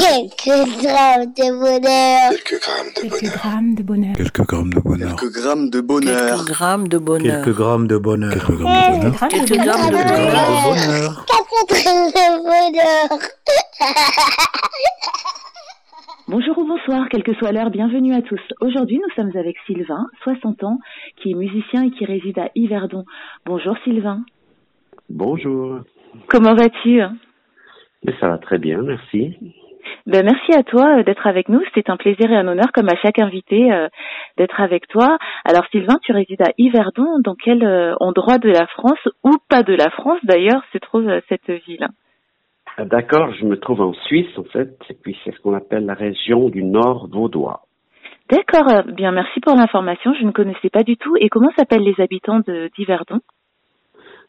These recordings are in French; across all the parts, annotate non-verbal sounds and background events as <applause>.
Quelques grammes de bonheur. Quelques grammes de Quelques bonheur. grammes de bonheur. Quelques grammes de bonheur. Quelques grammes de bonheur. Quelques grammes de bonheur. Quelques grammes de bonheur. Quelques grammes de bonheur. Quelques grammes de Quelques bonheur. grammes de bonheur. Quatre grammes de bonheur. Bonjour ou bonsoir, quelle que soit l'heure, bienvenue à tous. Aujourd'hui, nous sommes avec Sylvain, 60 ans, qui est musicien et qui réside à Yverdon. Bonjour Sylvain. Bonjour. Comment vas-tu Mais ça va très bien, merci. Ben, Merci à toi euh, d'être avec nous. C'était un plaisir et un honneur, comme à chaque invité, euh, d'être avec toi. Alors Sylvain, tu résides à Yverdon. Dans quel euh, endroit de la France, ou pas de la France d'ailleurs, se trouve euh, cette ville? Ah, D'accord, je me trouve en Suisse en fait, et puis c'est ce qu'on appelle la région du Nord vaudois. D'accord, bien merci pour l'information. Je ne connaissais pas du tout. Et comment s'appellent les habitants de- d'Yverdon?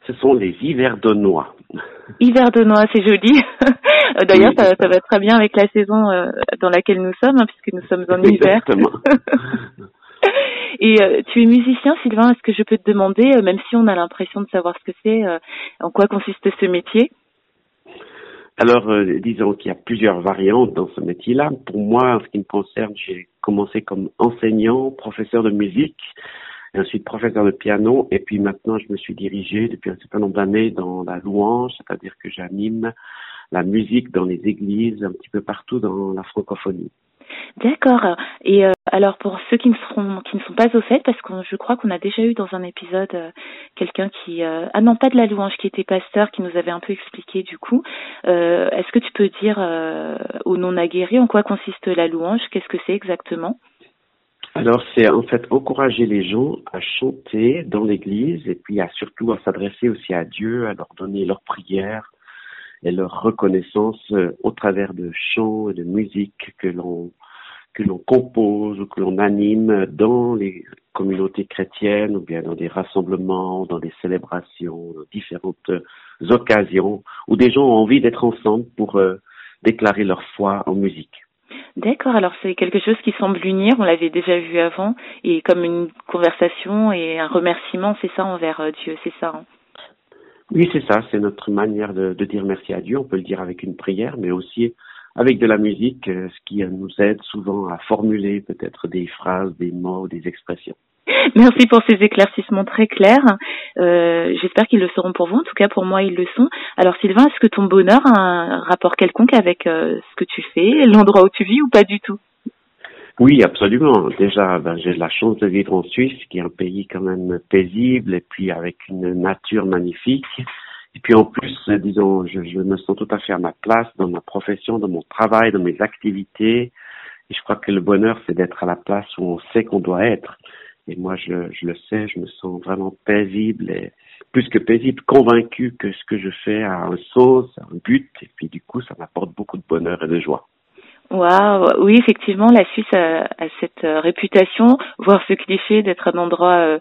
Ce sont les Yverdonois. Hiverdonois, c'est joli. <laughs> D'ailleurs, ça, ça va très bien avec la saison euh, dans laquelle nous sommes, hein, puisque nous sommes en hiver. Exactement. <laughs> Et euh, tu es musicien, Sylvain. Est-ce que je peux te demander, euh, même si on a l'impression de savoir ce que c'est, en quoi consiste ce métier? Alors, euh, disons qu'il y a plusieurs variantes dans ce métier-là. Pour moi, en ce qui me concerne, j'ai commencé comme enseignant, professeur de musique, et ensuite professeur de piano, et puis maintenant je me suis dirigé depuis un certain nombre d'années dans la louange, c'est-à-dire que j'anime la musique dans les églises, un petit peu partout dans la francophonie. D'accord. Et euh, alors pour ceux qui ne seront, qui ne sont pas au fait, parce que je crois qu'on a déjà eu dans un épisode euh, quelqu'un qui, euh, ah non pas de la louange, qui était pasteur, qui nous avait un peu expliqué du coup. Euh, Est-ce que tu peux dire euh, aux non aguerris en quoi consiste la louange? Qu'est-ce que c'est exactement? Alors, c'est en fait encourager les gens à chanter dans l'église et puis à surtout à s'adresser aussi à Dieu, à leur donner leur prière et leur reconnaissance euh, au travers de chants et de musique que l'on que l'on compose ou que l'on anime dans les communautés chrétiennes ou bien dans des rassemblements, dans des célébrations, dans différentes euh, occasions où des gens ont envie d'être ensemble pour euh, déclarer leur foi en musique. D'accord, alors c'est quelque chose qui semble unir, on l'avait déjà vu avant, et comme une conversation et un remerciement, c'est ça envers euh, Dieu, c'est ça. hein? Oui, c'est ça, c'est notre manière de, de dire merci à Dieu. On peut le dire avec une prière, mais aussi avec de la musique, euh, ce qui euh, nous aide souvent à formuler peut-être des phrases, des mots, des expressions. <laughs> Merci pour ces éclaircissements très clairs. Euh, J'espère qu'ils le seront pour vous. En tout cas, pour moi, ils le sont. Alors, Sylvain, est-ce que ton bonheur a un rapport quelconque avec euh, ce que tu fais, l'endroit où tu vis ou pas du tout? Oui, absolument. Déjà, ben, j'ai la chance de vivre en Suisse, qui est un pays quand même paisible et puis avec une nature magnifique. Et puis en plus, disons, je, je me sens tout à fait à ma place dans ma profession, dans mon travail, dans mes activités. Et je crois que le bonheur, c'est d'être à la place où on sait qu'on doit être. Et moi, je, je le sais, je me sens vraiment paisible et plus que paisible, convaincu que ce que je fais a un sens, un but. Et puis du coup, ça m'apporte beaucoup de bonheur et de joie. Waouh, oui, effectivement, la Suisse a, a cette euh, réputation, voire ce cliché d'être un endroit euh,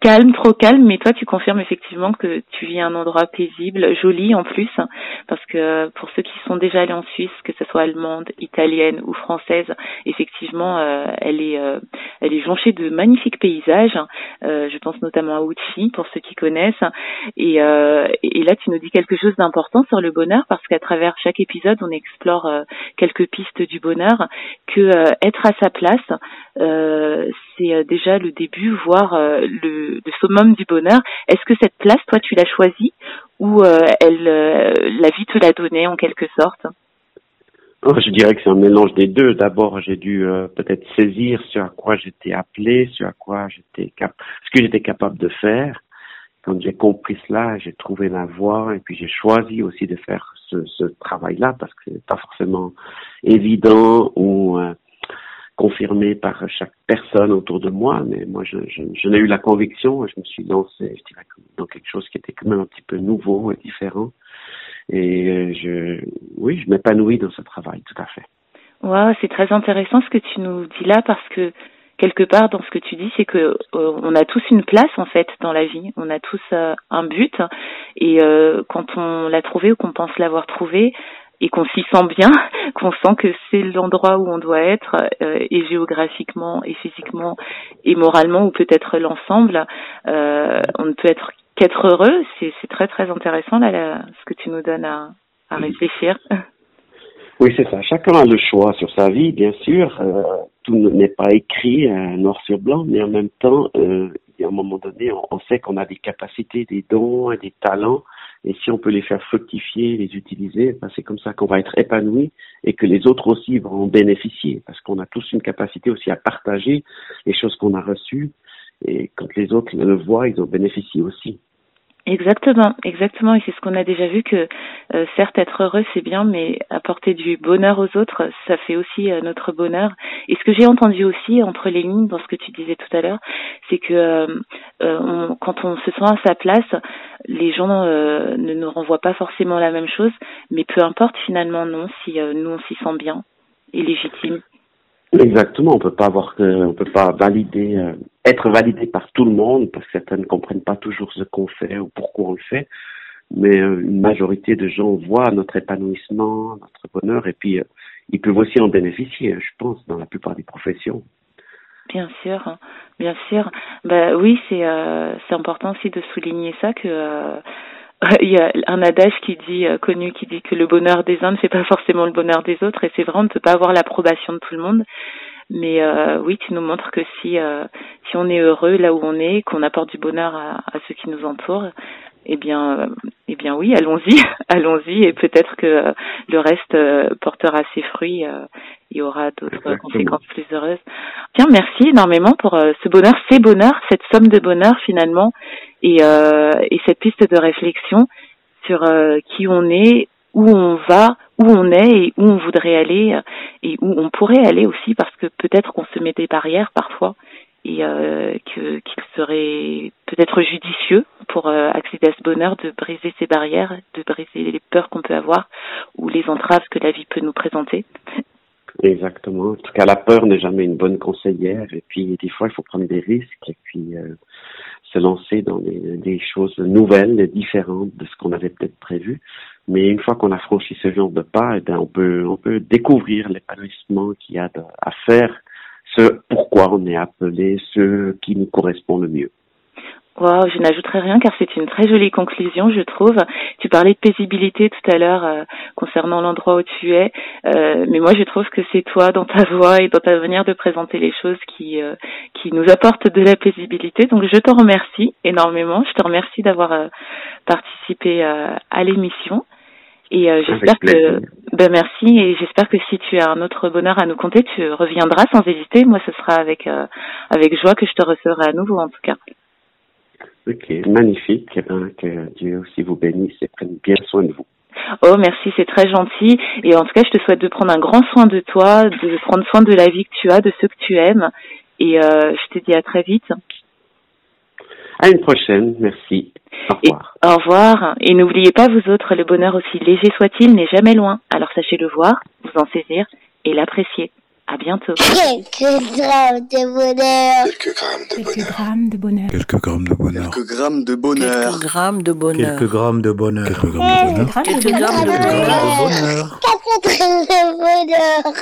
calme, trop calme, mais toi, tu confirmes effectivement que tu vis un endroit paisible, joli en plus, hein, parce que euh, pour ceux qui sont déjà allés en Suisse, que ce soit allemande, italienne ou française, effectivement, elle est, euh, elle est jonchée de magnifiques paysages. hein. Euh, je pense notamment à Ouchy, pour ceux qui connaissent. Et, euh, et là, tu nous dis quelque chose d'important sur le bonheur, parce qu'à travers chaque épisode, on explore euh, quelques pistes du bonheur, que euh, être à sa place, euh, c'est euh, déjà le début, voire le, le summum du bonheur. Est-ce que cette place, toi, tu l'as choisie ou elle, la vie te l'a donnée en quelque sorte? Je dirais que c'est un mélange des deux. D'abord, j'ai dû euh, peut-être saisir ce à quoi j'étais appelé, ce à quoi j'étais cap ce que j'étais capable de faire. Quand j'ai compris cela, j'ai trouvé ma voie et puis j'ai choisi aussi de faire ce, travail-là parce que c'est pas forcément évident ou euh, confirmé par chaque personne autour de moi. Mais moi, je, je, je n'ai eu la conviction et je me suis lancé, je dirais, dans quelque chose qui était quand même un petit peu nouveau et différent. Et euh, je, oui, je m'épanouis dans ce travail, tout à fait. Wow, c'est très intéressant ce que tu nous dis là parce que quelque part dans ce que tu dis, c'est que euh, on a tous une place en fait dans la vie, on a tous euh, un but et euh, quand on l'a trouvé ou qu'on pense l'avoir trouvé et qu'on s'y sent bien, <laughs> qu'on sent que c'est l'endroit où on doit être euh, et géographiquement et physiquement et moralement ou peut-être l'ensemble, euh, on ne peut être qu'être heureux. C'est très très intéressant là, là, ce que tu nous donnes à, à réfléchir. <laughs> Oui, c'est ça. Chacun a le choix sur sa vie, bien sûr. Euh, tout n'est pas écrit euh, noir sur blanc, mais en même temps, euh, à un moment donné, on, on sait qu'on a des capacités, des dons et des talents. Et si on peut les faire fructifier, les utiliser, ben c'est comme ça qu'on va être épanoui et que les autres aussi vont en bénéficier. Parce qu'on a tous une capacité aussi à partager les choses qu'on a reçues. Et quand les autres le voient, ils en bénéficient aussi. Exactement, exactement. Et c'est ce qu'on a déjà vu que euh, certes être heureux c'est bien, mais apporter du bonheur aux autres, ça fait aussi euh, notre bonheur. Et ce que j'ai entendu aussi entre les lignes dans ce que tu disais tout à l'heure, c'est que euh, on, quand on se sent à sa place, les gens ne nous renvoient pas forcément la même chose, mais peu importe finalement non si nous on s'y sent bien et légitime. Exactement, on peut pas avoir, on peut pas valider, euh, être validé par tout le monde parce que certains ne comprennent pas toujours ce qu'on fait ou pourquoi on le fait. Mais euh, une majorité de gens voient notre épanouissement, notre bonheur, et puis euh, ils peuvent aussi en bénéficier, je pense, dans la plupart des professions. Bien sûr, hein. bien sûr. Bah oui, c'est c'est important aussi de souligner ça que <laughs> il y a un adage qui dit euh, connu qui dit que le bonheur des uns ne fait pas forcément le bonheur des autres et c'est vrai on ne peut pas avoir l'approbation de tout le monde. Mais euh, oui tu nous montres que si euh, si on est heureux là où on est qu'on apporte du bonheur à, à, ceux qui nous entourent eh bien eh bien oui allons-y <laughs> allons-y et peut-être que le reste portera ses fruits il y aura d'autres conséquences plus heureuses. Tiens, merci énormément pour ce bonheur, ces bonheurs, cette somme de bonheur finalement et, euh, et cette piste de réflexion sur euh, qui on est, où on va, où on est et où on voudrait aller et où on pourrait aller aussi parce que peut-être qu'on se met des barrières parfois et euh, que qu'il serait peut-être judicieux pour euh, accéder à ce bonheur de briser ces barrières, de briser les peurs qu'on peut avoir ou les entraves que la vie peut nous présenter. Exactement. En tout cas, la peur n'est jamais une bonne conseillère. Et puis, des fois, il faut prendre des risques et puis euh, se lancer dans des, des, choses nouvelles, différentes de ce qu'on avait peut-être prévu. Mais une fois qu'on a franchi ce genre de pas, eh bien, on peut, on peut découvrir l'épanouissement qu'il y a à faire, ce pourquoi on est appelé, ce qui nous correspond le mieux. Wow, je n'ajouterai rien car c'est une très jolie conclusion, je trouve. Tu parlais de paisibilité tout à l'heure euh, concernant l'endroit où tu es, euh, mais moi je trouve que c'est toi dans ta voix et dans ta manière de présenter les choses qui euh, qui nous apporte de la paisibilité. Donc je te remercie énormément. Je te remercie d'avoir euh, participé à l'émission. Et j'espère que ben merci et j'espère que si tu as un autre bonheur à nous compter, tu reviendras sans hésiter. Moi, ce sera avec avec joie que je te recevrai à nouveau en tout cas. Ok, magnifique. Eh bien, que Dieu aussi vous bénisse et prenne bien soin de vous. Oh, merci, c'est très gentil. Et en tout cas, je te souhaite de prendre un grand soin de toi, de prendre soin de la vie que tu as, de ceux que tu aimes. Et euh, je te dis à très vite. À une prochaine, merci. Au revoir. Et, au revoir. Et n'oubliez pas, vous autres, le bonheur aussi léger soit-il n'est jamais loin. Alors sachez le voir, vous en saisir et l'apprécier. À bientôt. Quelques grammes de bonheur. Quelques grammes de Quelques bonheur. grammes de bonheur. Quelques grammes de bonheur. Quelques grammes de bonheur. Quelques grammes de bonheur. Quelques grammes de bonheur. Quelques grammes de bonheur. Quelques Quelques grammes de bonheur. bonheur. Quatre grammes de bonheur.